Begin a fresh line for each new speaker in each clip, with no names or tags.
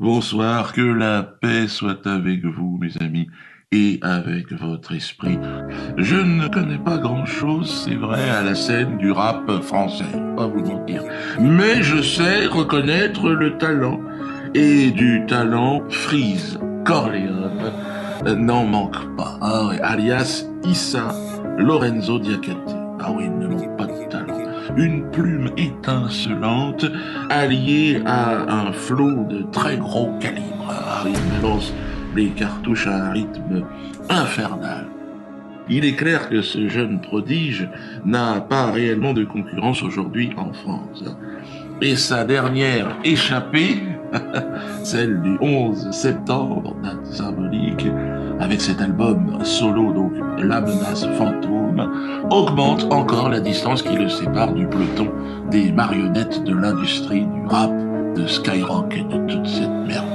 Bonsoir, que la paix soit avec vous, mes amis, et avec votre esprit. Je ne connais pas grand-chose, c'est vrai, à la scène du rap français, pas vous mentir. Mais je sais reconnaître le talent. Et du talent, Freeze Corleone n'en manque pas. Ah alias Issa Lorenzo Diacate. Ah oui, ne manque pas une plume étincelante alliée à un flot de très gros calibre. Il lance les cartouches à un rythme infernal. Il est clair que ce jeune prodige n'a pas réellement de concurrence aujourd'hui en France. Et sa dernière échappée, celle du 11 septembre, date symbolique, avec cet album solo, donc La menace fantôme, augmente encore la distance qui le sépare du peloton des marionnettes de l'industrie du rap, de Skyrock et de toute cette merde.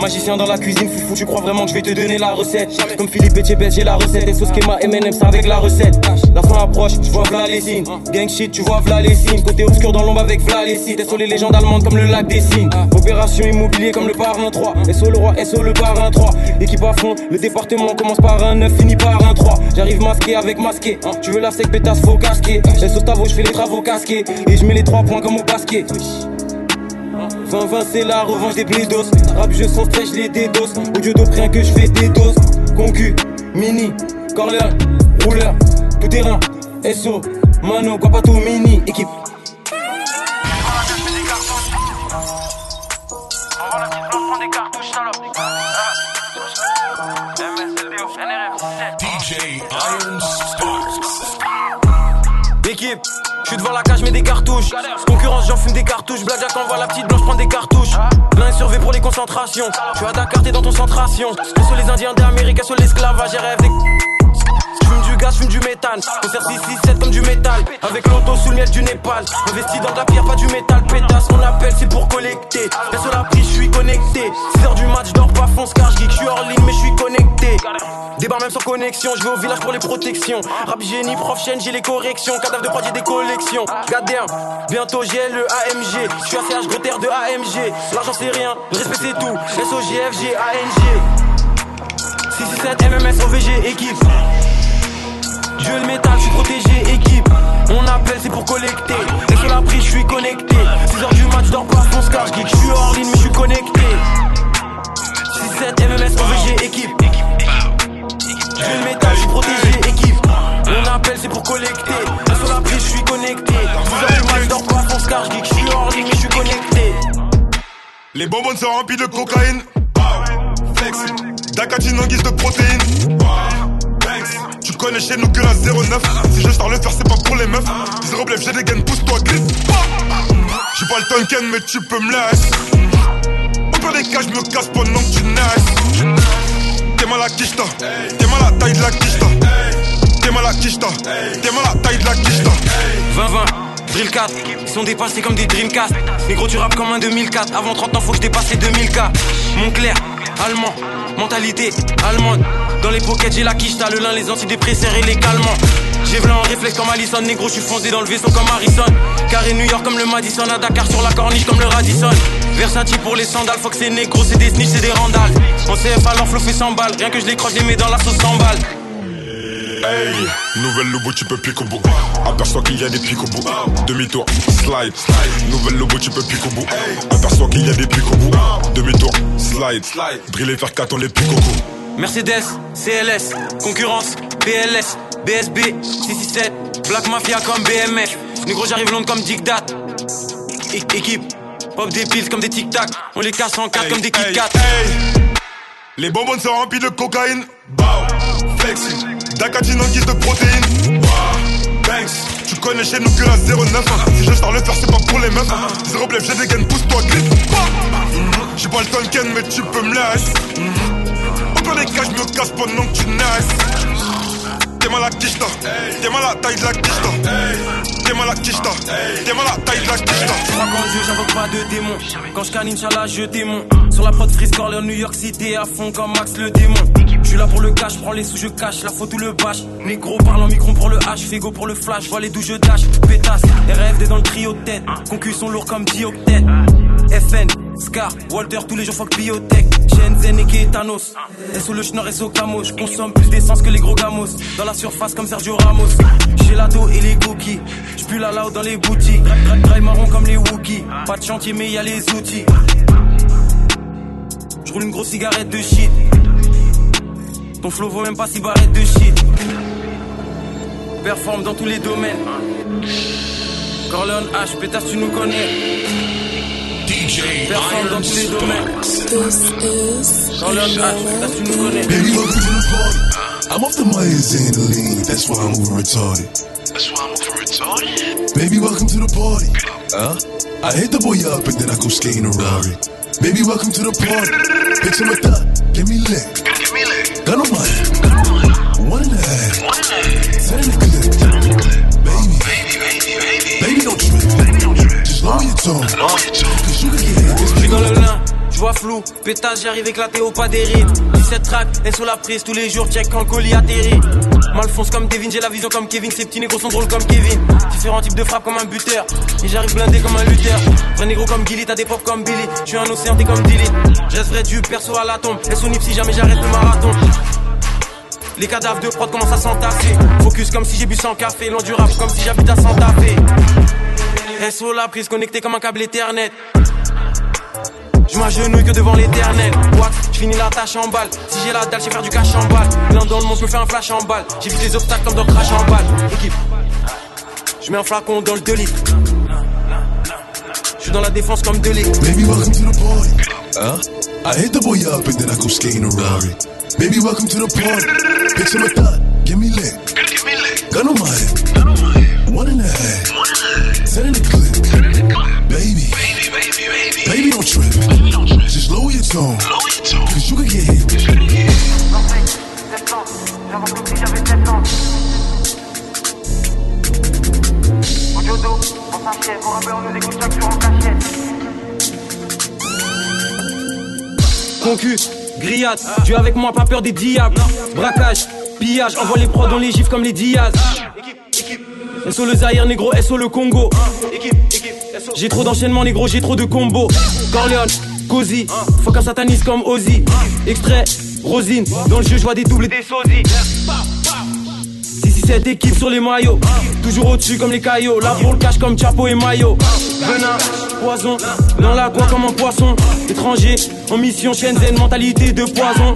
Magicien dans la cuisine, foufou, tu crois vraiment que je vais te donner la recette? Comme Philippe Etchebest, j'ai la recette. Et sauce schema M&M's avec la recette. La fin approche, je vois v'là les. Gang shit, tu vois v'là les signes. Côté obscur dans l'ombre avec v'là les. SO les légendes allemandes comme le lac des signes. Opération immobilier comme le parrain 3. SO le roi, SO le parrain 3. Équipe à fond, le département commence par un 9, finit par un 3. J'arrive masqué avec masqué. Tu veux la sec, pétasse, faut casquer. SO Stavo, je fais les travaux casqués. Et je mets les 3 points comme au basket. 20-20 c'est la revanche des bledos Rap je sens stress, je les dédos Audio dope rien que je fais des doses. Concu, mini, corner, rouleur, tout terrain SO, mano, quoi pas tout mini, équipe
DJ Iron Stars.
Équipe, je suis devant la cage, mets des cartouches. Concurrence, j'en fume des cartouches. Blackjack envoie la petite blanche, prends des cartouches. L'un est surveillé pour les concentrations. Suis à Dakar, t'es dans ton centration. sur les Indiens d'Amérique, sur l'esclavage, j'ai rêve. J'fume du gaz, j'fume du méthane. Concert 667 comme du métal. Avec l'auto sous le miel du Népal. Investi dans de la pierre, pas du métal. Pétasse, on appelle, c'est pour collecter. Je vais au village pour les protections. Rap génie, prof chaîne, j'ai les corrections. Cadavre de prod, j'ai des collections. Gadin, bientôt j'ai le AMG. Je suis ACH gros terre de AMG. L'argent c'est rien, le respect c'est tout. SOGFG, ANG. 667 MMS OVG, équipe. Je le métal, je suis protégé, équipe. On appelle, c'est pour collecter. Et sur la prise, je suis connecté. 6h du match, dors pas, fonce car geek. Je suis hors ligne, mais je suis connecté. 6-7 MMS OVG, équipe. Je le métal, je suis protégé, équipe. On appelle, c'est pour collecter. Sur la prise, je suis connecté. 6h du match, dors pas, fonce car. Je suis je connecté.
Les bonbons sont remplis de cocaïne. Flex. D'acatine en guise de protéines. Tu connais chez nous que la 09. Si je sors le faire, c'est pas pour les meufs. Zéro blef, j'ai des gaines, pousse-toi, glisse. J'ai pas le tonken, mais tu peux me laisser. Au pire des cas, je me casse pendant que tu naisses. T'es mal à quicheta. T'es mal à taille de la quicheta. T'es mal à. T'es mal à taille de la quicheta.
20-20, Drill 4, ils sont dépassés comme des Dreamcast. Négro, tu rappes comme un 2004. Avant 30 ans, faut que je dépasse les 2000K. Montclair, allemand, mentalité allemande. Dans les pockets, j'ai la quiche, t'as le lin, les antidépresseurs et les calmants. J'ai v'là en réflexe comme Allison, négro, je suis foncé dans le vaisseau comme Harrison. Carré New York comme le Madison, à Dakar sur la corniche comme le Radisson. Versatile pour les sandales, faut que c'est négro, c'est des snitch, c'est des randales. En CF alors flow fait 100 balles, rien que je les croche, je les mets dans la sauce 100 balles.
Hey, nouvelle lobo, tu peux piquer au bout. Aperçois qu'il y a des pics au bout. Demi-tour, slide. Nouvelle lobo, tu peux piquer au bout. Aperçois qu'il y a des pics au bout. Demi-tour, slide. Drill et faire 4 on les pique au cou.
Mercedes, CLS, concurrence, BLS, BSB, 667, Black Mafia comme BMF. Négro, j'arrive long comme Dictat. É- équipe, pop des pills comme des tic-tac. On les casse en 4 comme des Kit Kat.
Les bonbons sont remplis de cocaïne. Bow, flexing. D'acatine en guise de protéines. Banks. Tu connais chez nous que la 09. Si je sors le faire, c'est pas pour les meufs. Zéro blef, j'ai des gaines, pousse-toi, glisse. J'ai pas le tonken, mais tu peux me laisser. Pire des cas, je me casse pendant que tu naisses. T'es mal à quicheta. T'es mal à taille de la quicheta. T'es mal à quicheta. T'es mal à taille de la quicheta.
Je crois qu'en Dieu, j'invoque pas de démon. Quand je canne, Inch'Allah, je démon. Sur la prod Freeze Corleone, New York City, à fond comme Max le démon. Je suis là pour le cash, prends les sous, je cache, la faute ou le bâche. Négro parle en micron pour le H, Fego pour le flash, vois les d'où je dash. Pétasse, RFD dans le trio de tête. Concus sont lourds comme 10 octets. FN, Scar, Walter, tous les jours fuck biotech. Shenzhen et Kétanos. SO le schnorr, SO camo. Je consomme plus d'essence que les gros gamos. Dans la surface comme Sergio Ramos. L'ado et les cookies. J'pue la lao dans les boutiques. Drive marron comme les Wookiees. Pas de chantier, mais y a les outils. J'roule une grosse cigarette de shit. Ton flow vaut même pas si barrette de shit. Performe dans tous les domaines. Corleone H, pétasse, tu nous connais.
DJ
Performe dans tous les domaines.
This is
Corleone tu nous connais.
Baby, welcome to the party. I'm off the Myers and the lean, that's why I'm moving retarded.
That's why I'm over retarded.
Baby, welcome to the party. Huh? I hit the boy up and then I go skating a Rari. Baby, welcome to the party. Bitch, I'm a thot, give me lit.
Give me leg.
Gun on my. One and a half.
One and a half.
Ten in the clip. Baby,
Baby, baby, baby.
baby, don't trip.
Baby, don't trip.
Just lower your tone.
Long your tongue.
J'suis dans le lin, j'vois flou, pétage, j'arrive éclaté au pas des rides. 17 tracks, et sur la prise tous les jours, check quand le colis atterrit. Malfonce comme Devin, j'ai la vision comme Kevin, ces petits négros sont drôles comme Kevin. Différents types de frappes comme un buteur, et j'arrive blindé comme un lutteur. Vrai négro comme Gilly, t'as des pop comme Billy, j'suis un océan, t'es comme Dilly. J'reste vrai du perso à la tombe, et son si jamais j'arrête le marathon. Les cadavres de prod commencent à s'entasser. Focus comme si j'ai bu sans café, loin du rap comme si j'habite à Santa Fe. SO la prise connecté comme un câble Ethernet. Je m'agenouille que devant l'éternel. Wax, je finis la tâche en balle. Si j'ai la dalle, j'ai faire du cash en balle. L'un dans le monde, je me fais un flash en balle. J'évite les obstacles comme dans crash en balle. Équipe, je mets un flacon dans le 2 litres. Je suis dans la défense comme 2 litres.
Baby, welcome to the party. Huh? I hit the boy up and then I go skating a Rari. Baby, welcome to the party. I'm a thot, give me lit. My.
Gun on my head.
One and a half.
Au jodo, on s'achève, au rappeur, on nous écoute chaque jour en cachette.
Concu, grillade, Dieu avec moi, pas peur des diables. Braquage, pillage, envoie les prods dans les gifs comme les Diaz. SO le Zaire, négro, SO le Congo. J'ai trop d'enchaînements, négro, j'ai trop de combos. Corleone, Cozy, faut qu'un sataniste comme Ozzy. Extrait, Rosine, dans le jeu, je vois des doubles et des sosies. 6-6-7 équipes sur les maillots. Toujours au-dessus comme les caillots. La le cache comme Chapo et Maillot. Venin, poison, dans la coin comme un poisson. Étranger, en mission, Shenzhen, mentalité de poison.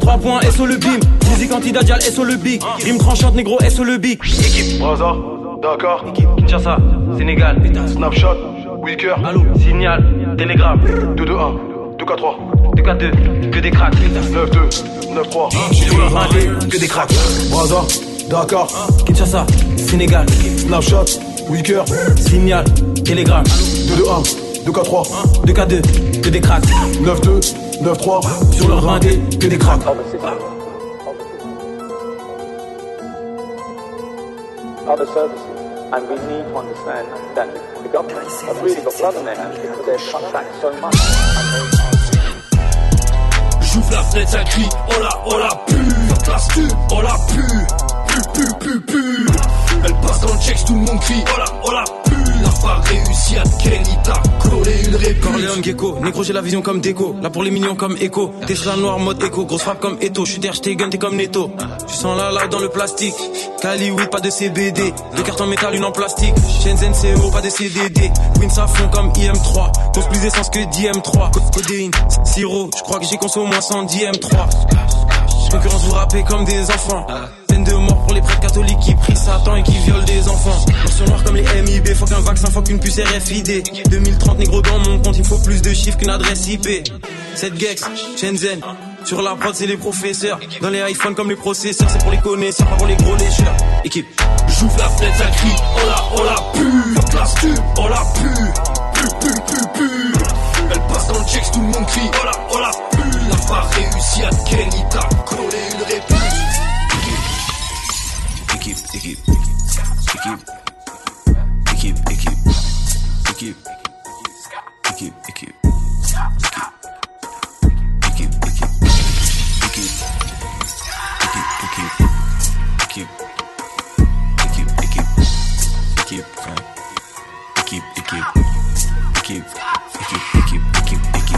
3 points, SO le bim. Musique anti-dadial, SO le big. Rime tranchante, négro, SO le big.
Équipe Braza, Dakar,
Kinshasa, Sénégal,
Snapchat, Wicker,
Allô, Signal, Telegram,
221, 243,
2K2, que des cracks.
92, 93.
Sur le ringé, que des cracks.
Braza, Dakar,
Kinshasa, Sénégal,
Snapchat, Wicker,
Signal, Telegram,
221, 243,
2K2, que des cracks.
92, 93.
Sur le ringé, que des cracks.
other services. And we need to understand that the government have really got blood on their hands because they're cut back so much.
J'ouvre la fenêtre, ça crie Oh la, oh la pu Ça place tu, oh la pu Pu, pu, pu, pu Elle passe dans le check, tout le monde crie Oh la, oh la pu La pas réussi à Ken, il t'a collé une réplique
Corleone Gecko, négro j'ai la vision comme déco. Là pour les mignons comme écho Tesla noir mode écho Grosse frappe comme Eto. J'suis der, j't'ai gun, t'es comme Neto. Tu sens la live dans le plastique Cali oui pas de CBD Deux cartes en métal, une en plastique. Shenzhen CO, pas de CDD Wins à fond comme IM3 Cause plus d'essence que d'IM3 Co- Codéine, sirop. J'crois que j'ai consommé au moins 100 d'IM3 Concurrence vous rappez comme des enfants. Peine de mort pour les prêtres catholiques qui prient Satan et qui violent des enfants. Noir sur noir comme les MIB Faut qu'un vaccin, faut qu'une puce RFID 2030 négro dans mon compte Il faut plus de chiffres qu'une adresse IP Cette Gex, Shenzhen Sur la prod c'est les professeurs. Dans les iPhones comme les processeurs C'est pour les connaisseurs, pas pour les gros lécheurs. Équipe
J'ouvre la fenêtre, ça crie. Oh la, oh la pu Ça place tu, oh la pu Pu, pu, Elle passe dans le check, tout le monde crie. Oh la, oh la pu La pas réussi à Ken, il t'a collé une réplique
Équipe, équipe, équipe, équipe, équipe, équipe, équipe, équipe, piqué. Piqué, piqué, piqué, piqué.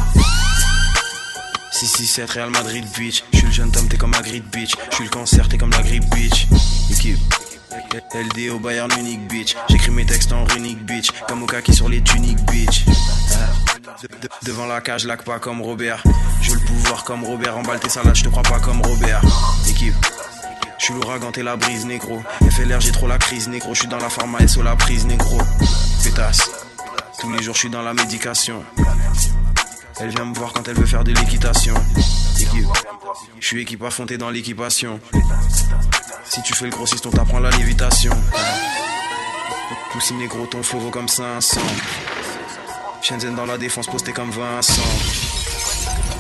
Si, si, 7 Real Madrid, bitch. Je suis le jeune homme, t'es comme la grippe, bitch. Je suis le cancer, t'es comme la grippe, bitch. Équipe. LD au Bayern Munich, bitch. J'écris mes textes en runique, bitch. Comme au qui sur les tuniques, bitch. Devant la cage, lac pas comme Robert. Je le pouvoir comme Robert. Emballe tes salades, je te prends pas comme Robert. Équipe. Je suis l'ouragan, t'es la brise, négro. FLR, j'ai trop la crise, négro. Je suis dans la pharma, SO la prise, négro. Pétasse. Tous les jours, je suis dans la médication. Elle vient me voir quand elle veut faire de l'équitation. Équipe. Je suis équipe t'es dans l'équipation. Si tu fais le grossiste, on t'apprend la lévitation. Poussi négro, ton flow vaut comme 500. Shenzhen dans la défense, posté comme Vincent.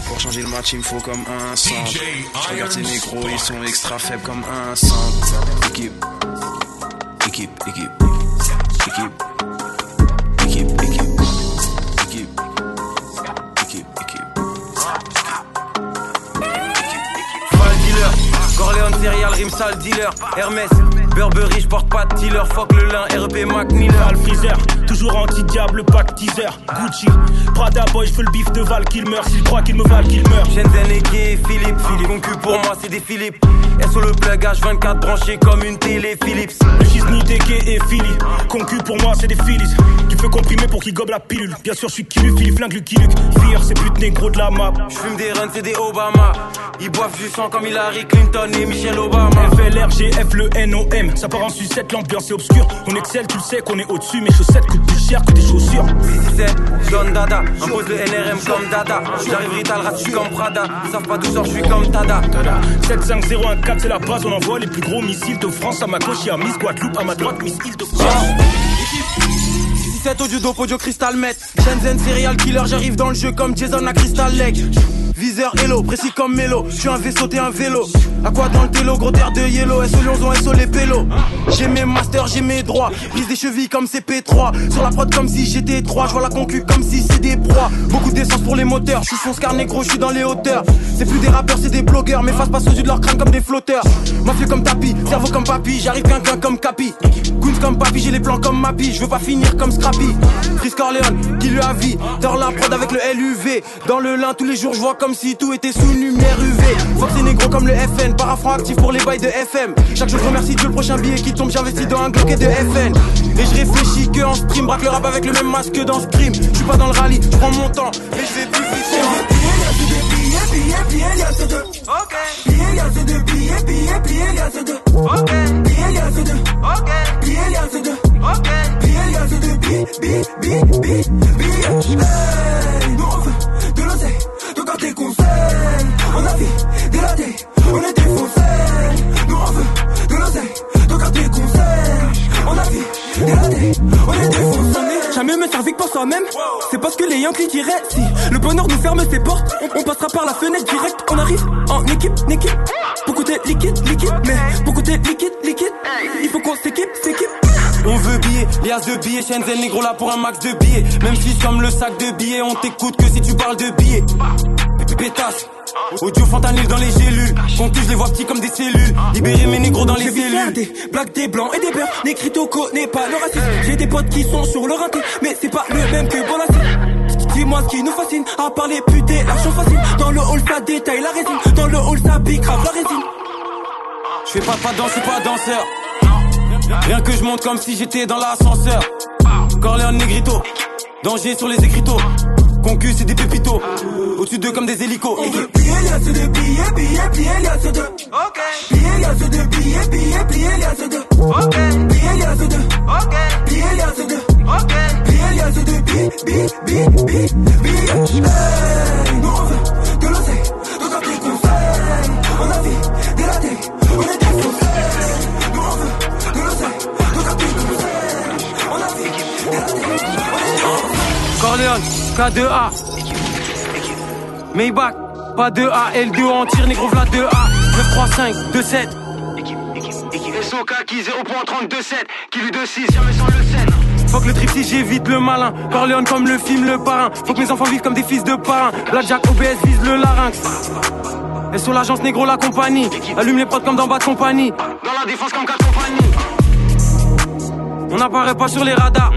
Pour changer le match, il me faut comme un centre. Je regarde ces négros, ils sont extra faibles comme un équipe, équipe, équipe, équipe, équipe, Corleone céréal, rime sale dealer, Hermès, Burberry, je porte pas de dealer, fuck le lin, RP Mac Miller.
Val Freezer, toujours anti-diable, pack teaser. Gucci, Prada Boy, je veux le bif de Val qu'il meurt. S'il croit qu'il me valent, qu'il meurt.
Shenzhen et Philippe, Philippe. Concu pour moi, c'est des Philippe. SO le plug H24 branché comme une télé Philips.
Le Gisni, Deke et Philly. Concu pour moi, c'est des Phillies. Tu fais comprimer pour qu'il gobe la pilule. Bien sûr, je suis Kilu, Philly, flingue, Lucky Luke. Fire, c'est pute négro de la map.
Je fume des runs, c'est des Obama. Ils boivent du sang comme Hillary Clinton et Michelle Obama.
FLR, GF, le NOM. Ça part en sucette, l'ambiance est obscure. On excelle, tu le sais qu'on est au-dessus. Mes chaussettes coûtent plus cher que tes chaussures.
6-7, Don Dada. Impose le NRM comme Dada. J'arrive Rital, suis comme Prada. Ils savent pas d'où je suis comme Tada.
75014, c'est la base, on envoie les plus gros missiles de France à ma gauche, y'a Miss Guadeloupe, à ma droite, Miss Île-de-France.
17 audio dope, audio cristal met. Shenzhen serial killer, j'arrive dans le jeu comme Jason à Crystal Lake. Viseur hello, précis comme Mélo. Je suis un vaisseau, t'es un vélo. À quoi dans le télo, gros terre de yellow. SO Lyonzon, SO les pélos. J'ai mes masters, j'ai mes droits. Prise des chevilles comme CP3. Sur la prod comme si j'étais 3. Je la concu comme si c'est des proies. Beaucoup d'essence pour les moteurs. Je suis son scar négro, je suis dans les hauteurs. C'est plus des rappeurs, c'est des blogueurs. Mes faces passent aux yeux de leur crâne comme des flotteurs. Mafieux comme tapis, cerveau comme papy. J'arrive quinquin comme capi. Goons comme papy, j'ai les plans comme Mappy. Je veux pas finir comme Scrappy. Chris Corleone, qui lui a vie. Tord la prod avec le LUV. Dans le lin, tous les jours, je vois comme si tout était sous lumière UV. Fox c'est négro comme le FN. Parafran actif pour les bails de FM. Chaque jour, je remercie Dieu, le prochain billet qui tombe. J'investis dans un Glock et de FN. Et je réfléchis que en stream. Braque le rap avec le même masque que dans Scream. Je suis pas dans le rallye, je prends mon temps. Mais je vais plus vite.
Ok. On a fait des ratés, on est défoncés. Nous on veut de l'oseille, donc à conseils. On a fait des ratés, on est défoncés.
Jamais me servir que pour soi-même. C'est parce que les Yankees diraient si le bonheur nous ferme ses portes, on, on passera par la fenêtre direct. On arrive en équipe, équipe. Pour côté liquide, liquide, mais pour côté liquide, liquide. Il faut qu'on s'équipe, s'équipe.
On veut billets, lias de billets, Shenzhen négro là pour un max de billets. Même si comme le sac de billets, on t'écoute que si tu parles de billets. Pétasse. Audio fentanyl dans les gélules. Concu, je les vois petits comme des cellules. Libérer mes négros dans les cellules.
des blagues, des blancs et des beurs. Négrito connaît pas le racisme. J'ai des potes qui sont sur le rinté, mais c'est pas le même que Bonassi. Dis-moi ce qui nous fascine, à part les putes et l'argent facile. Dans le hall, ça détaille la résine. Dans le hall, ça pique grave la résine.
Je fais pas pas de danse, je suis pas danseur. Rien que je monte comme si j'étais dans l'ascenseur. Corleone Negrito, danger sur les écriteaux. Bon cul, c'est des pépitos. Au-dessus d'eux comme des hélicos.
On veut plier les de billets, billets, plier les de. Ok. Plier les de billets, billets, plier les de. Ok. Plier les de. Ok. Plier les de. Ok. Plier les de. Nous on veut de l'oseille. On a vie, on des conseils. A
K2A. Maybach, pas de A, L2 en tir, négro v'là 2A. 9, 3, 5, 2, 7. SOK qui 0.32, 7. Qui lui 2, 6, jamais sans le 7. Faut que le trip si j'évite le malin. Corleone comme le film Le Parrain. Faut que mes enfants vivent comme des fils de parrain. Blackjack OBS vise le larynx. Et sur l'agence négro la compagnie. Allume les potes comme dans bas de compagnie. Dans la défense comme 4 compagnies. On n'apparaît pas sur les radars.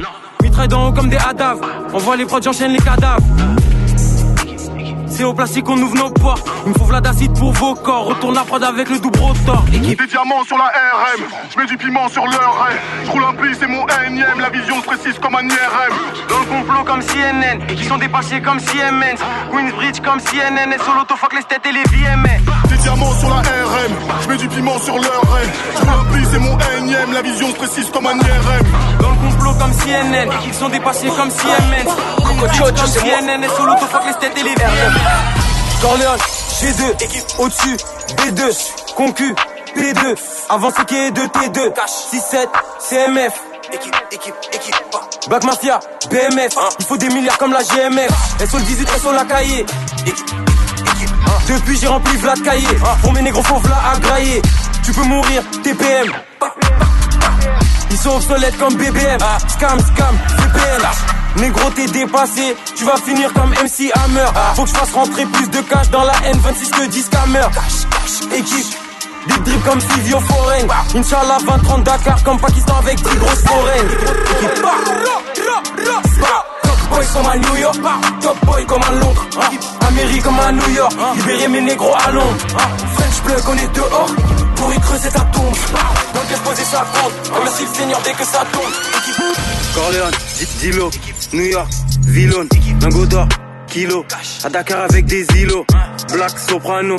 Haut comme des hadaves. On voit les prods, j'enchaîne les cadavres. C'est au plastique qu'on ouvre nos portes. Il me faut Vlad d'acide pour vos corps. Retourne à prod avec le double rotor. Équipe.
Des diamants sur la RM, je mets du piment sur leur. Je roule un pli, c'est mon énième, la vision se précise comme un IRM.
Dans le complot comme CNN, qui sont dépassés comme CMN. Queensbridge comme CNN, et sur l'autofuck les têtes et les VMA.
Des diamants sur la RM, je mets du piment sur leur. Je roule un pli, c'est mon énième, la vision se précise comme un IRM.
Dans le complot comme CNN, qui sont dépassés comme CMN. Queensbridge comme CNN, et sur l'autofuck les têtes et les VMA. Corleone, G2, équipe au-dessus, B2, concu, P2, avancé qui est de T2, 6-7, CMF, équipe, équipe, équipe, Black Mafia, BMF, il faut des milliards comme la GMF, SO le 18, SO la cahier, équipe, équipe, depuis j'ai rempli Vlad cahier, pour mes négros faut Vlad à grailler, tu peux mourir, TPM, ils sont obsolètes comme BBM, scam, scam, VPN. Négro t'es dépassé, tu vas finir comme MC Hammer. Faut que je fasse rentrer plus de cash dans la N26 que 10 scammer Équipe, des drips comme Silvio Foreign Inch'Allah 20-30 Dakar comme Pakistan avec 10 grosses foraines Top boy comme à New York, top boy comme à Londres. Amérique comme à New York, libérer mes négros à Londres. French plug on est dehors, pour y creuser ta tombe. Donc laisse poser sa compte, remercie le Seigneur dès que ça tombe Corleone, Dilo, New York, Villon, Lingot d'or, Kilo, à Dakar avec des îlots, Black Soprano,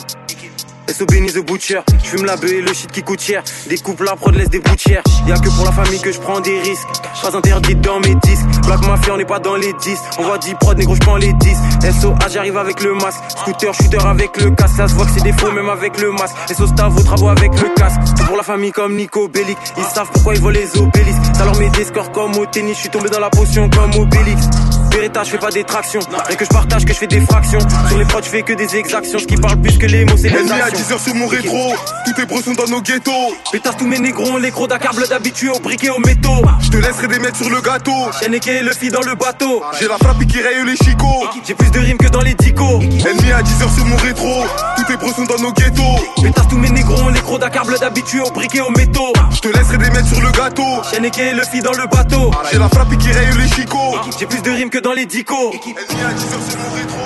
SO Benny the Butcher, j'fume la beuh et le shit qui coûte cher, découpe la prod, laisse des boutières, y'a que pour la famille que je prends des risques, pas interdit dans mes disques, Black Mafia on n'est pas dans les 10, on voit 10 prod, négro j'prends les 10, SO A j'arrive avec le masque, scooter, shooter avec le casque, ça se voit que c'est des faux même avec le masque, SO Stav vos travaux avec le casque, c'est pour la famille comme Nico Bellic, ils savent pourquoi ils volent les obélisques, ça leur met des scores comme au tennis, je tombé dans la potion comme Obélix. Beretta, je fais pas des tractions. Rien que je partage, que je fais des fractions. Sur les prods, je fais que des exactions. Ce qui parle plus que les mots, c'est les
Ennemi à
actions.
10h sur mon rétro, tous tes bros sont dans nos ghettos.
Pétasse tous mes négrons, les gros Dakar blood habitués au briquet au métaux.
Je te laisserai des mètres sur le gâteau.
Yannick le fille dans le bateau.
J'ai la frappe qui raye les chicots.
J'ai plus de rimes que dans les dicos.
Ennemi à 10h sur mon rétro, tous tes bros sont dans nos ghettos.
Pétasse tous mes négrons, les gros Dakar blood habitués au briquet au métaux.
Je te laisserai des mètres sur le gâteau.
Yannick le fille dans le bateau.
J'ai la frappe qui raye les chicots.
J'ai plus de rimes que dans les dicos.
Ennemi à 10h sur mon rétro.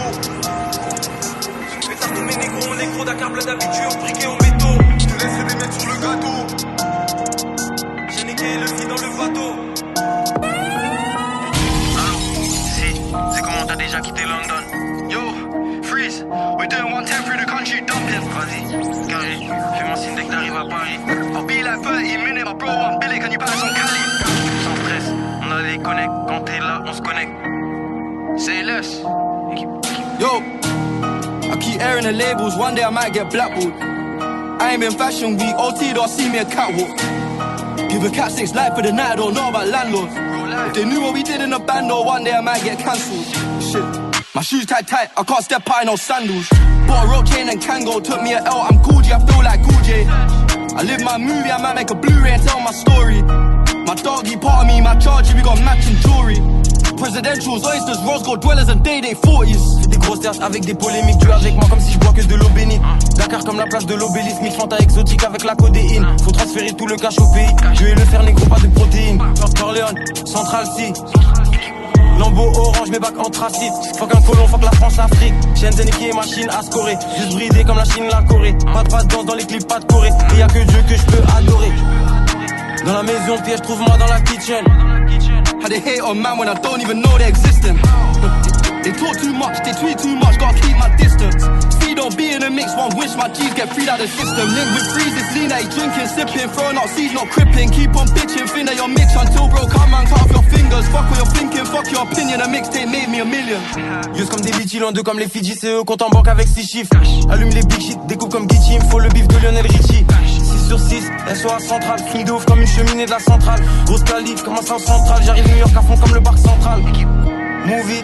Pétasse tous mes négrons, les gros Dakar blood habitués au briquet au métaux.
Je te laisserai des mètres sur le gâteau.
Yannick le fille dans le bateau.
Si, c'est comment t'as déjà quitté London Yo, freeze, we're doing one ten through the country, dump it Vas-y, carré, fais-moi signe dès que t'arrives à Paris I'll be like 30 minutes, my bro, I'm Billy, can you pass on Cali Sans stress, on a les connects, quand t'es là, on se connecte Say less
Yo, I keep airing the labels, one day I might get blackballed. I ain't been fashion week, OT don't see me a catwalk. Give a cat six life for the night, I don't know about landlords. If they knew what we did in the band, though, one day I might get cancelled. Shit. My shoes tight tight, I can't step out in no sandals. Bought a rope chain and Kango, took me a L, I'm cool G, I feel like cool J. I live my movie, I might make a Blu-ray and tell my story. My doggy part of me, my charger, we got matching jewelry. Presidentials, oysters, rose gold dwellers and day day 40s.
Fais des grosses terres avec des polémiques, tu avec moi comme si je bois que de l'eau bénite. Dakar comme la place de l'obélisque, mille fanta exotique avec la codéine. Faut transférer tout le cash au pays. Je vais le faire négro, pas de protéines. Corleone, Central C. Lambeau orange, mes bacs anthracite. Faut qu'un colon, que la France Afrique. Shenzhen qui est machine à scorer. Juste bridé comme la Chine, la Corée. Pas de pas danse dans les clips, pas de Corée. Et y a que Dieu que je peux adorer. Dans la maison, piège, trouve-moi dans la kitchen.
How they hate on man when I don't even know they're existing. they talk too much, they tweet too much, gotta keep my distance. See, don't be in the mix, one wish my G's get freed out the system. Link with freeze, it's lean he drinking, sipping, throwing out seeds, not crippling. Keep on bitching, think that you're Mitch until bro, come and cut off your fingers. Fuck what you're thinking, fuck your opinion, a mixtape made me a million.
Yeux comme des bitches, loin d'eux comme les Fidji, c'est eux, compte en banque avec 6 chiffres. Allume les big shit, découpe comme Gucci, il faut le bif de Lionel Richie. 6 sur 6, SOA centrale, de ouf comme une cheminée de la centrale. Grosse calife comme un centre central, j'arrive New York à fond comme le parc central. Movie,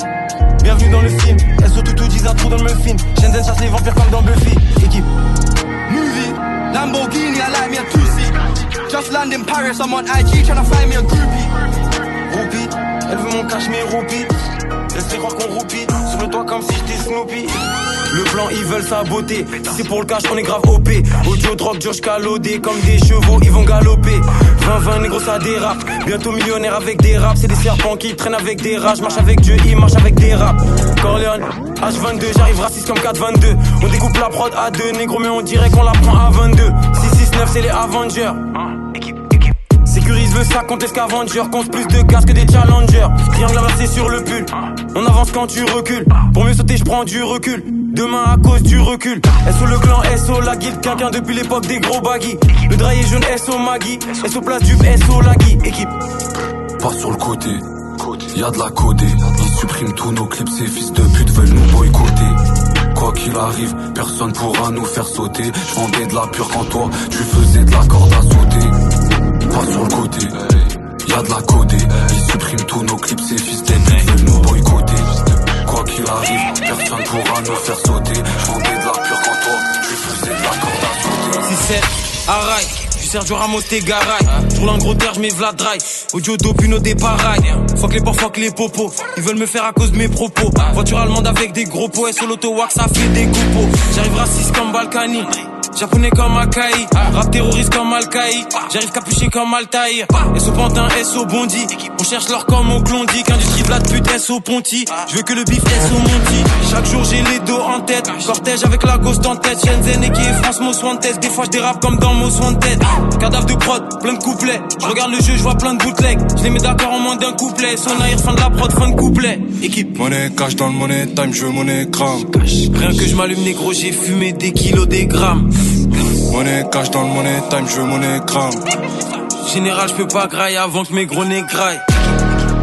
bienvenue dans le film. SO tout disent un trou dans le muffin? Shenzhen chasse les vampires comme dans Buffy. Équipe.
Movie, Lamborghini, I like me a two-seat. Just land in Paris, I'm on IG tryna find me a groupie.
Roupie, elle veut mon cash mais roupie. Laisse-les croire qu'on roupie. Sur le toi comme si j'étais Snoopy. Le plan, ils veulent sa beauté. Si c'est pour le cash, on est grave OP. Audio, drogue, Josh calodé. Comme des chevaux, ils vont galoper. 20-20, négro, ça dérape. Bientôt millionnaire avec des raps. C'est des serpents qui traînent avec des. Je marche avec Dieu, il marche avec des raps. Corleone, H22, j'arrive raciste comme 422. On découpe la prod à deux, négro, mais on dirait qu'on la prend à 22. 669, c'est les Avengers. Sécurise le sac contre les scavengers. Compte plus de gaz que des challengers. Triangle inversé sur le pull. On avance quand tu recules. Pour mieux sauter je prends du recul. Demain à cause du recul. SO le clan, SO la guilde. Quelqu'un depuis l'époque des gros baggy. Le draillé jaune, SO Maggie. SO place du SO la guille. Équipe.
Pas sur le côté. Y'a de la codée. Ils suppriment tous nos clips Ces fils de pute veulent nous boycotter. Quoi qu'il arrive, personne pourra nous faire sauter. Je vendais de la pure quand toi, tu faisais de la corde à sauter. Pas sur le côté, y'a de la codée. Ils suppriment tous nos clips, ces fils des veulent nous boycotter. Quoi qu'il arrive, personne pourra nous faire sauter. Je vendais de la pure quand toi, tu faisais de la corde à sauter.
Si c'est suis Sergio Ramos, t'es roule un gros terre, je mets Vlad Drive. Audio dopuno des parailles. Fuck les porcs, fuck les popos. Ils veulent me faire à cause de mes propos. Voiture allemande avec des gros pots. Et sur l'auto-wax, ça fait des coupos. J'arrive raciste comme Balkany. Japonais comme Akai, rap terroriste comme Al-Qaï, j'arrive capuché comme Altaïr, SO Pantin, SO Bondi, on cherche l'or comme au Klondike, industrie de la pute, SO Ponty, je veux que le bif SO Monty, chaque jour j'ai les dos en tête, cortège avec la ghost en tête, Shenzhen et qui est France Most Wanted, des fois je dérape comme dans Most Wanted, cadavre de prod, plein de couplets, je regarde le jeu, je vois plein de bootlegs, je les mets d'accord en moins d'un couplet, son air fin de la prod, fin de couplet, équipe.
Monnaie cash dans le money time, je veux monnaie crame.
Rien que je m'allume négro, j'ai fumé des kilos, des grammes.
Monnaie cash dans le money time, je veux monnaie crame.
Général, je peux pas grailler avant que mes gros nez graillent.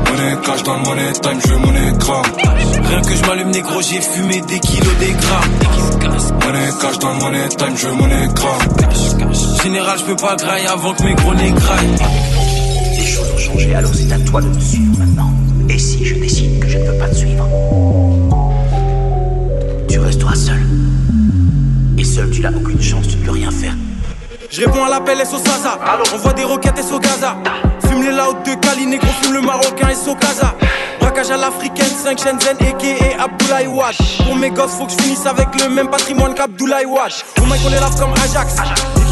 Monnaie cash dans le money time, je veux monnaie crame.
Rien que je m'allume négro, j'ai fumé des kilos, des grammes.
Monnaie cash dans le money time, je veux monnaie crame.
Général, je peux pas grailler avant que mes gros nez graillent.
Les choses ont changé, alors c'est à toi de me suivre maintenant. Et si je décide que je ne veux pas te suivre Tu resteras seul. Et seul, tu n'as aucune chance, tu ne peux rien faire.
Je réponds à l'appel SO Saza. On voit des roquettes SO Gaza. Fume les louds de Cali, négro, fume le marocain SO Gaza. Braquage à l'africaine, 5 Shenzhen, a.k.a. Abdoulaye Wash. Pour mes gosses, faut que je finisse avec le même patrimoine qu'Abdoulaye Wash. Au mec, on les lave comme Ajax.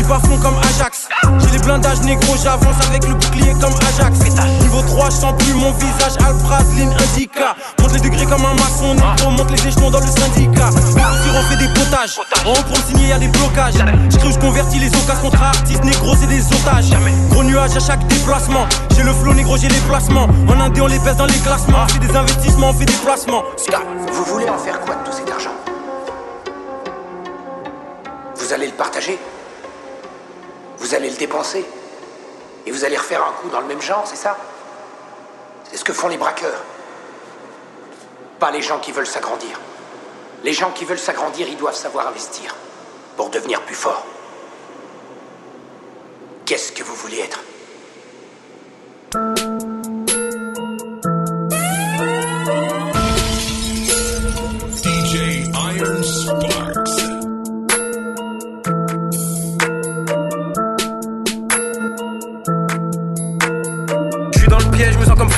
Fond comme Ajax. J'ai les blindages négro, j'avance avec le bouclier comme Ajax. Niveau 3, je sens plus mon visage. Alpraz, ligne indica. Monte les degrés comme un maçon, négro. Monte les échelons dans le syndicat. On fait des potages. En haut pour le signer, y'a des blocages. J'écris, je convertis les occasions contre artistes négro, c'est des otages. Gros nuage à chaque déplacement. J'ai le flow négro, j'ai les placements. En indé, on les baisse dans les classements. On fait des investissements, on fait des placements.
Vous voulez en faire quoi de tout cet argent? Vous allez le partager? Vous allez le dépenser Et vous allez refaire un coup dans le même genre, c'est ça? C'est ce que font les braqueurs. Pas les gens qui veulent s'agrandir. Les gens qui veulent s'agrandir, ils doivent savoir investir pour devenir plus forts. Qu'est-ce que vous voulez être?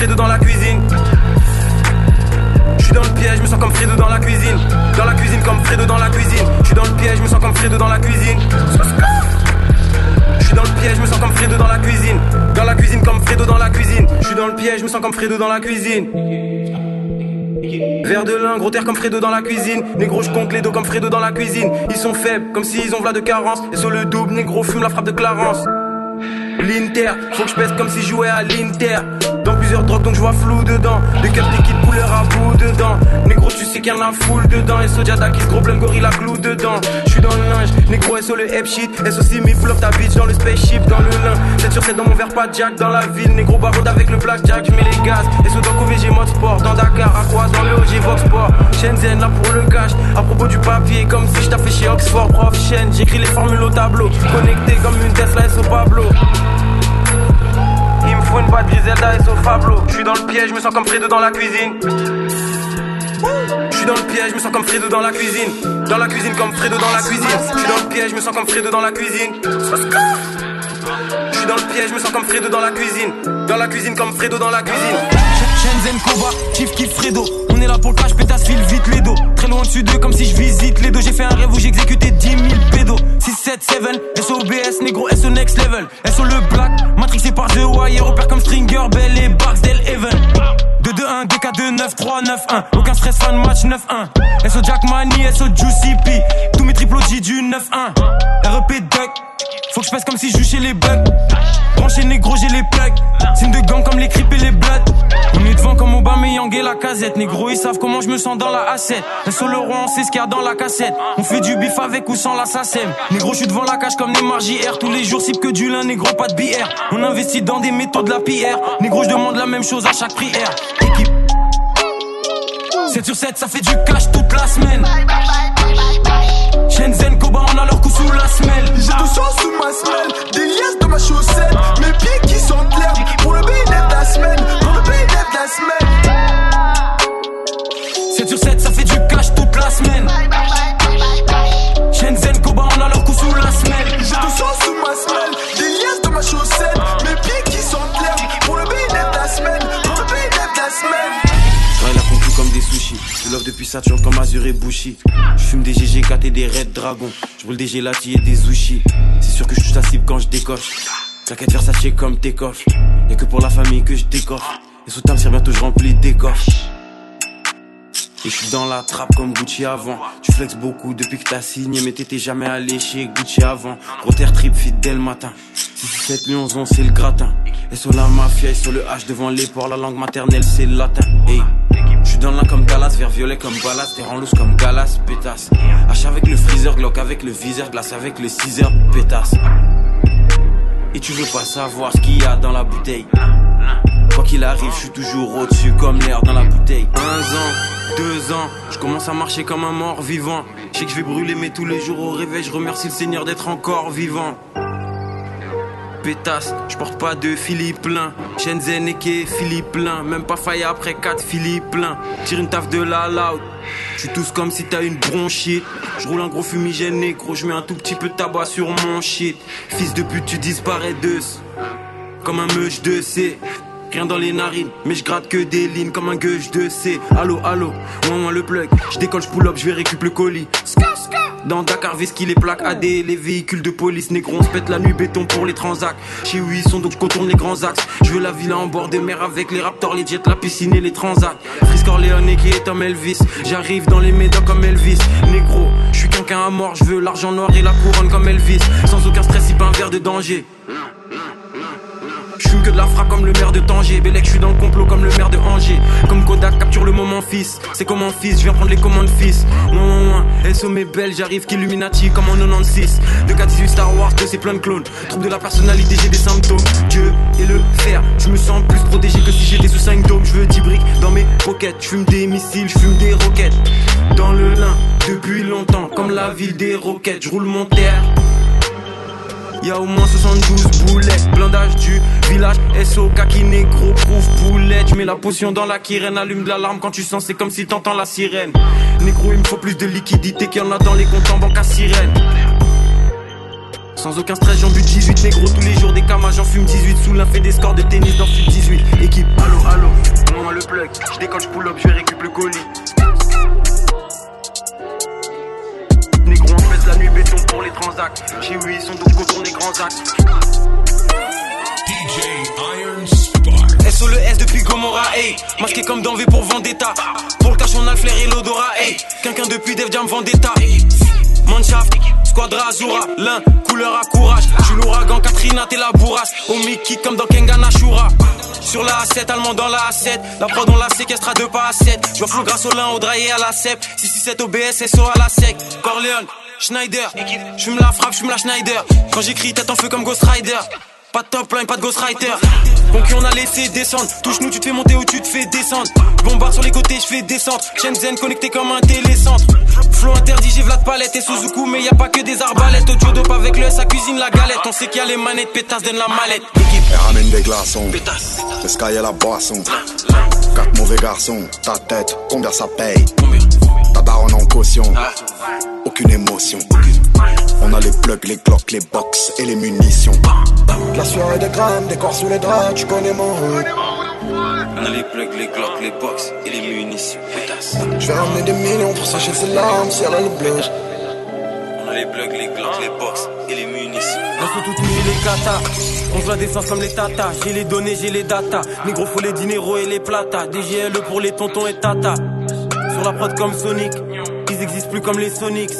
Dans la cuisine. Je suis dans le piège, je me sens comme Fredo dans la cuisine. Dans la cuisine comme Fredo dans la cuisine. Je suis dans le piège, je me sens comme Fredo dans la cuisine. Je suis dans le piège, je me sens comme Fredo dans la cuisine. Dans la cuisine comme Fredo dans la cuisine. Je suis dans le piège, je me sens comme Fredo dans la cuisine. Verre de lin, gros terre comme Fredo dans la cuisine. Négro, je compte les dos comme Fredo dans la cuisine. Ils sont faibles, comme s'ils ont v'là de carence. Et sur le double, négro, fume la frappe de Clarence. L'Inter, faut que je pèse comme si je jouais à l'Inter. Plusieurs donc je vois flou dedans. Des cups d'équipe couleur à bout dedans. Négro, tu sais qu'il y en a foule dedans. Et Sojada qui gros de gorilla glue dedans. Je suis dans le linge, négro, sur le hep shit. Et aussi mi flop ta bitch dans le spaceship, dans le lin. 7 sur 7 dans mon verre, pas jack dans la ville. Négro, baronde avec le blackjack, je mets les gaz. Et sur dans VG mode sport. Dans Dakar, à quoi dans le OG Vox Sport. Shenzhen, là pour le cash. À propos du papier, comme si je fait chez Oxford, prof chaîne. J'écris les formules au tableau. Connecté comme une Tesla sur Pablo. Il me faut une boîte Griselda Je suis dans le piège, je me sens comme Fredo dans la cuisine. Je suis dans le piège, je me sens comme Fredo dans la cuisine. Dans la cuisine comme Fredo dans la cuisine. Je suis dans le piège, je me sens comme Fredo dans la cuisine. Je dans le piège, me sens comme Fredo dans la cuisine. Dans la cuisine comme Fredo dans la cuisine. Jensen Kova, kiff kiff Fredo. On est là pour le cash, pétasse, file vite les dos. Très loin dessus d'eux, comme si je visite les dos. J'ai fait un rêve où j'exécutais 10 000 pédos. 6, 7, 7, SOBS, négro, SO next level. SO le black, matrixé par The Wire, repère comme Stringer, Bell et Barksdale Heaven. 2-1, 2K2, 9-3-9-1. Aucun stress, fin de match 9-1. SO Jack Money, SO Juicy P. Tous mes triple G du 9-1. REP Duck. Faut que je passe comme si je chez les bugs. Branché négro, j'ai les plaques. Signe de gang comme les crips et les bloods. On est devant comme Aubameyang et la casette. Négro, ils savent comment je me sens dans la A7. SO le roi, on sait ce qu'il y a dans la cassette. On fait du bif avec ou sans la Négro, je suis devant la cage comme Neymar JR. Tous les jours, cible que du lin, négro, pas de bière. On investit dans des méthodes de la pierre. Négro, je demande la même chose à chaque prière. Équipe. 7 sur 7, ça fait du cash toute la semaine. Shenzhen, Koba, on a leur coup sous la semelle.
J'ai 200 sous ma semelle, des liasses dans ma chaussette. Mes pieds
Comme Azure et Bushi. Je fume des GG4 et des Red Dragon. Je roule des gelati et des sushis. C'est sûr que je touche la cible quand je décoche. T'inquiète faire sachet comme tes coffres. Y'a que pour la famille que je décoffre. Et sous table, bientôt je remplis des coffres. Et je suis dans la trappe comme Gucci avant. Tu flexes beaucoup depuis que t'as signé, mais t'étais jamais allé chez Gucci avant. Gros terre trip fit dès le matin. 6, 7, 11, 11, c'est le gratin. Et sur la mafia et sur le H devant les ports, la langue maternelle c'est le latin. Hey. Je suis dans l'un comme Galas, vert violet comme Ballas, terre en loose comme Galas, pétasse. H avec le freezer, Glock avec le viseur, glace avec le 6 heures, pétasse. Et tu veux pas savoir ce qu'il y a dans la bouteille. Quoi qu'il arrive, je suis toujours au-dessus comme l'air dans la bouteille. Un an, deux ans, je commence à marcher comme un mort vivant. Je sais que je vais brûler, mais tous les jours au réveil, je remercie le Seigneur d'être encore vivant. Pétasse, je porte pas de Philippe plein. Shenzhen et Philippe plein. Même pas faille après 4 Philippe plein. Tire une taf de la loud. Je suis tous comme si t'as une bronchite. Je roule un gros fumigène négro. Je mets un tout petit peu de tabac sur mon shit. Fils de pute, tu disparais de Comme un meuge de C. Rien dans les narines, mais je gratte que des lignes comme un gueuche de C. Allo, allo, moi, moi le plug. Je décolle, je pull up, je vais récupérer le colis. Dans Dakar, qui les plaques AD, les véhicules de police négro, on se pète la nuit béton pour les transacts. Chez où ils sont donc je contourne les grands axes. Je veux la villa en bord de mer avec les raptors, les jets, la piscine et les transacts. Frisk Orléans qui est comme Elvis. J'arrive dans les médocs comme Elvis. Négro, je suis quelqu'un à mort, je veux l'argent noir et la couronne comme Elvis. Sans aucun stress, il pas un verre de danger. Je fume que de la frappe comme le maire de Tanger. Bélec, je suis dans le complot comme le maire de Angers. Comme Kodak, capture le moment fils. C'est comme un fils, je viens prendre les commandes fils. Moi, moi, moi, SO mes belles, j'arrive qu'Illuminati comme en 96. De 4 Star Wars, que c'est plein de clones. Trouble de la personnalité, j'ai des symptômes. Dieu et le fer, je me sens plus protégé que si j'étais sous 5 dômes. Je veux 10 briques dans mes pockets. Je fume des missiles, je fume des roquettes. Dans le lin, depuis longtemps, comme la ville des roquettes. Je roule mon terre. Y'a au moins 72 boulettes, blindage du village SO kaki négro prouve boulette. Tu mets la potion dans la kirène, allume de l'alarme quand tu sens, c'est comme si t'entends la sirène. Négro, il me faut plus de liquidité qu'il y en a dans les comptes en banque à sirène. Sans aucun stress, j'en bu 18 négro tous les jours des camas, j'en fume 18 sous l'un fait des scores de tennis dans FUT 18. Équipe, allo, allo, moi le plug, je décolle, pull up, je vais récupérer le colis. Négro, la nuit béton pour les transacts. Chez ils sont donc contourne les grands axes. SO le S depuis Gomorra, hey. Masqué comme dans V pour Vendetta. Pour le cash, on a le flair et l'odorat, hey. Quelqu'un depuis Def Jam Vendetta. Manshaft, Squadra Azura, l'un, couleur à courage. J'suis l'ouragan, Katrina, t'es la bourrasse. Au Mickey comme dans Kengan Ashura. Sur la A7, allemand dans la A7. La prod, on la séquestre à deux pas à 7. J'vois flot grâce au lin, au draillé à la CEP. 667 OBS, SO à la sec. Corleone, Schneider. J'fume la frappe, j'fume la Schneider. Quand j'écris, tête en feu comme Ghost Rider. Pas de top line, pas de ghostwriter. Concu, on a laissé descendre. Touche-nous, tu te fais monter ou tu te fais descendre. Bombarde sur les côtés, je fais descendre. Shenzhen connecté comme un télécentre. Flow interdit, j'ai Vlad Palette et Suzuku, mais y a pas que des arbalètes. Audio dope avec le sa cuisine la galette. On sait qu'il y a les manettes, pétasse, donne la mallette.
Elle ramène des glaçons. Le sky et la boisson. Quatre mauvais garçons. Ta tête, combien ça paye? Ta daronne en caution. Aucune émotion. On a les plugs, les glocks, les box et les munitions.
La soirée des grammes, des corps sous les draps, tu connais mon hood.
a les plugs, les glocks, les box et les munitions.
Je vais ramener des millions pour sécher ses larmes si elle a le bleu.
On a les plugs, les glocks, les box et les munitions.
Dans ce tout nuit les katas On se la défense comme les tatas J'ai les données, j'ai les datas Négro faut les dineros et les plata DGLE pour les tontons et tata Sur la prod comme Sonic Ils existent plus comme les Sonics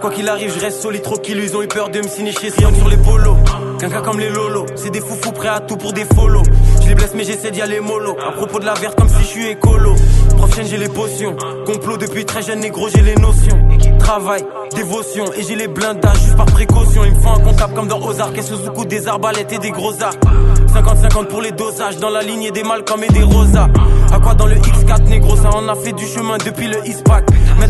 Quoi qu'il arrive, je reste solide, trop qu'ils ont eu peur de me chez Triangle sur les polos. Qu'un cas comme les lolos, c'est des foufous prêts à tout pour des follow. Je les blesse, mais j'essaie d'y aller mollo. À propos de la verte, comme si je suis écolo. Prof chaîne, j'ai les potions. Complot depuis très jeune, négro, j'ai les notions. Travail, dévotion, et j'ai les blindages juste par précaution. Il me faut un comptable comme dans Ozark, et Suzuku, des arbalètes et des gros arcs. 50-50 pour les dosages, dans la lignée des Malcolm et des Rosa. À quoi dans le X4 négro, ça en a fait du chemin depuis le Eastpack.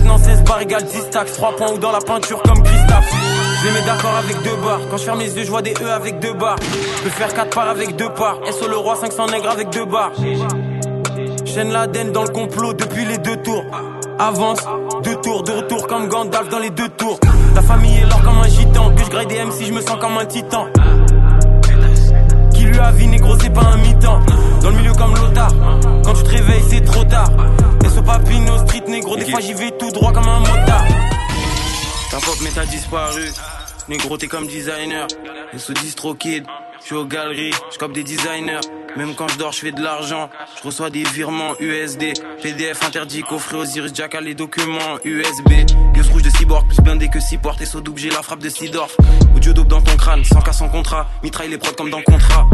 Maintenant 16 bar égale 10 stacks, 3 points ou dans la peinture comme Christophe. Je les mets d'accord avec deux barres. Quand je ferme les yeux, je vois des E avec deux barres. Je peux faire 4 parts avec deux parts. SO le roi, 500 nègres avec deux barres. Chaîne l'Aden dans le complot depuis les deux tours. Avance, deux tours, de retour comme Gandalf dans les deux tours. La famille est là comme un gitan. Que je grade des MC, je me sens comme un titan. Lui a vie, négro, c'est pas un mi-temps. Dans le milieu comme l'otard. Quand tu te réveilles, c'est trop tard. Et ce papino street, négro, des fois j'y vais tout droit comme un motard. Ta pop, mais t'as disparu. Négro, t'es comme designer. Et sous distro kid, je suis aux galeries, je des designers. Même quand je dors, je fais de l'argent. Je reçois des virements USD. PDF interdit, coffret Osiris Jack les documents USB. Gueuse rouge de cyborg, plus blindé que 6 portes. Et saut double, j'ai la frappe de Sidorf. Audio dope dans ton crâne, sans cas sans contrat. Mitraille les prods comme dans contrat.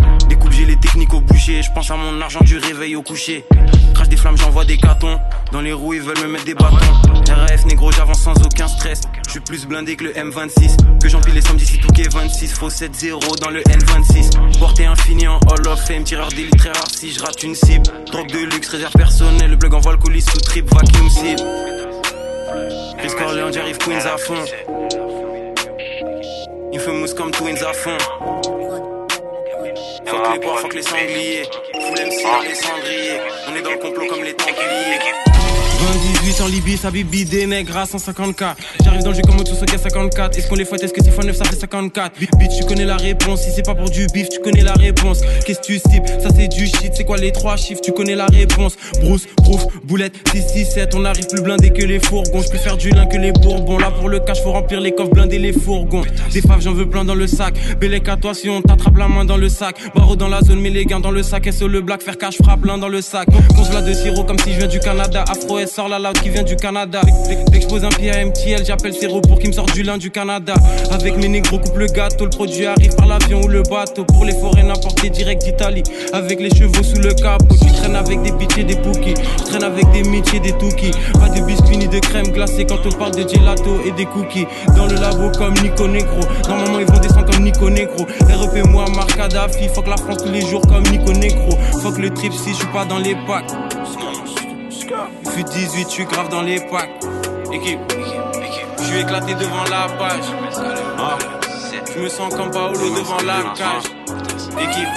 Techniques au boucher. Je pense à mon argent du réveil au coucher. Crache des flammes, j'envoie des cartons. Dans les roues, ils veulent me mettre des bâtons. RAF négro, j'avance sans aucun stress. Je suis plus blindé que le M26. Que j'empile les sommes d'ici tout 26. Faux 7-0 dans le N26. Portée infini en Hall of Fame. Tireur d'élite très rare si je rate une cible. Drogue de luxe, réserve personnelle. Le plug envoie le colis sous trip, vacuum cible. Chris Corleone, j'arrive Queens à fond. Il fait mousse comme Twins à fond. Fuck les bois, fuck les sangliers. Dans les cendriers. On est dans le complot comme les templiers. 28 en Libye, ça bibi des nègres à 150k. J'arrive dans le jeu comme au Tsusoka 54. Est-ce qu'on les fouette, est-ce que 6 x 9 ça fait 54 Bitch, tu connais la réponse. Si c'est pas pour du bif, tu connais la réponse. Qu'est-ce que tu cibles? Ça c'est du shit. C'est quoi les trois chiffres? Tu connais la réponse. Bruce, Proof, Boulette, 6, 6, 7. On arrive plus blindé que les fourgons. Je faire du lin que les bourbons. Là pour le cash, faut remplir les coffres, blinder les fourgons. Des faves, j'en veux plein dans le sac. Bélec à toi si on t'attrape la main dans le sac. Barreau dans la zone, mais les gains dans le sac. SO le black, faire cash, frappe plein dans le sac. Consulat de sirop comme si je viens du Canada. Afro S sort la qui vient du Canada. Dès que un pied à MTL, j'appelle Zéro pour qu'il me sorte du lin du Canada. Avec mes négros, coupe le gâteau, le produit arrive par l'avion ou le bateau. Pour les forêts, n'importe direct d'Italie. Avec les chevaux sous le capot, tu traînes avec des bitches et des pookies. Je traîne avec des et des toukies. Pas de biscuits ni de crème glacée quand on parle de gelato et des cookies. Dans le labo comme Nico Negro. Normalement, ils vont descendre comme Nico Negro. REP moi, Marc Kadhafi. Fuck la France tous les jours comme Nico Negro. Fuck le trip si je suis pas dans les packs. Fut 18, je suis grave dans les packs. Équipe, je suis éclaté devant la page. Ah. Je me sens comme Paolo devant la cage. Équipe,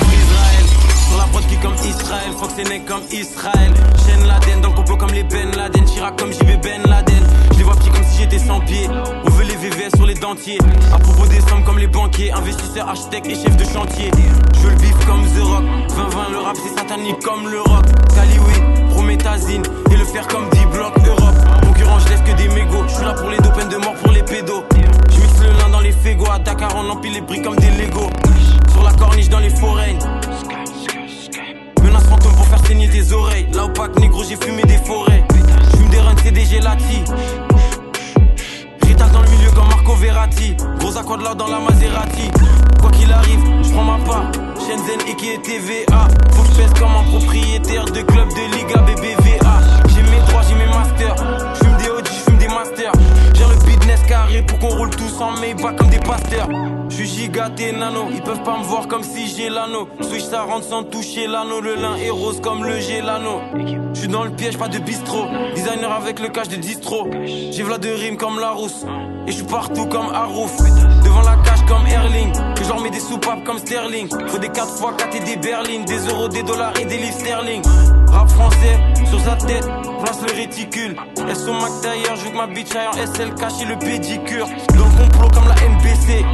Israël, sur la prod qui comme Israël, Fox et Neck comme Israël. Chaîne Laden dans le complot comme les Ben Laden. Chirac comme JB Ben Laden. Je les vois petits comme si j'étais sans pied. On veut les VVS sur les dentiers? À propos des sommes comme les banquiers, investisseurs, architectes et chefs de chantier. Je veux le vif comme The Rock. 20-20, le rap c'est satanique comme le rock. Cali, Et le faire comme 10 blocs Europe. Concurrent, je laisse que des mégots. Je suis là pour les dos, peine de mort pour les pédos. Je mixe le lin dans les fégos. À Dakar, on empile les briques comme des Legos. Sur la corniche dans les forêts. Menace fantôme pour faire saigner tes oreilles. Là pack négro, j'ai fumé des forêts. J'fume des runs, c'est des gelati. Rital dans le milieu comme Marco Verratti. Gros à là dans la Maserati. Quoi qu'il arrive, je prends ma part. Shenzhen et qui est TVA. Faut que je comme un propriétaire de club de Liga BBVA. J'ai mes droits, j'ai mes masters. J'fume des OG, j'fume des masters. J'ai le business carré pour qu'on roule tous en Maybach comme des pasteurs. J'suis gigaté nano, ils peuvent pas me voir comme si j'ai l'anneau. Switch ça rentre sans toucher l'anneau, le lin est rose comme le gélano. J'suis dans le piège, pas de bistrot. Designer avec le cash de distro. J'ai v'là de rimes comme la rousse. Et j'suis partout comme Harouf. Devant la cage comme Erling. Que j'en mets des soupapes comme Sterling. Faut des 4 x 4 et des berlines. Des euros, des dollars et des livres sterling. Rap français, sur sa tête, place le réticule. Elles sont Mac d'ailleurs, je veux que ma bitch aille en SL cache et le pédicure. Le complot comme la NBC.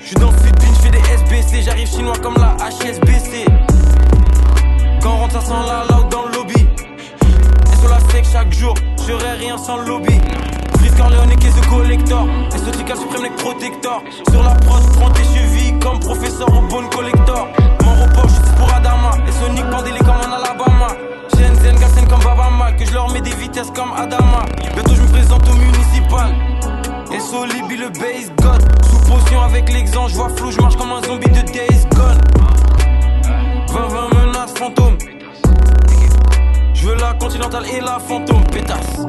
J'suis dans le Sud, je fais des SBC. J'arrive chinois comme la HSBC. Quand rentre, ça sent la loud dans le lobby. Et sur la sec chaque jour, j'aurais rien sans le lobby. Corleone et the collector. Exotica suprême neck protector. Sur la prod, prends tes chevilles comme professeur au bon collector. Mon repos, je pour Adama. Et Sonic pendélé comme en Alabama. Shenzhen, Gassen comme Babama. Que je leur mets des vitesses comme Adama. Bientôt, je me présente au municipal. Et Solibi le base god. Sous potion avec l'exemple, je vois flou, je marche comme un zombie de Days Gone. 20-20 menaces fantômes. Je veux la continentale et la fantôme, pétasse.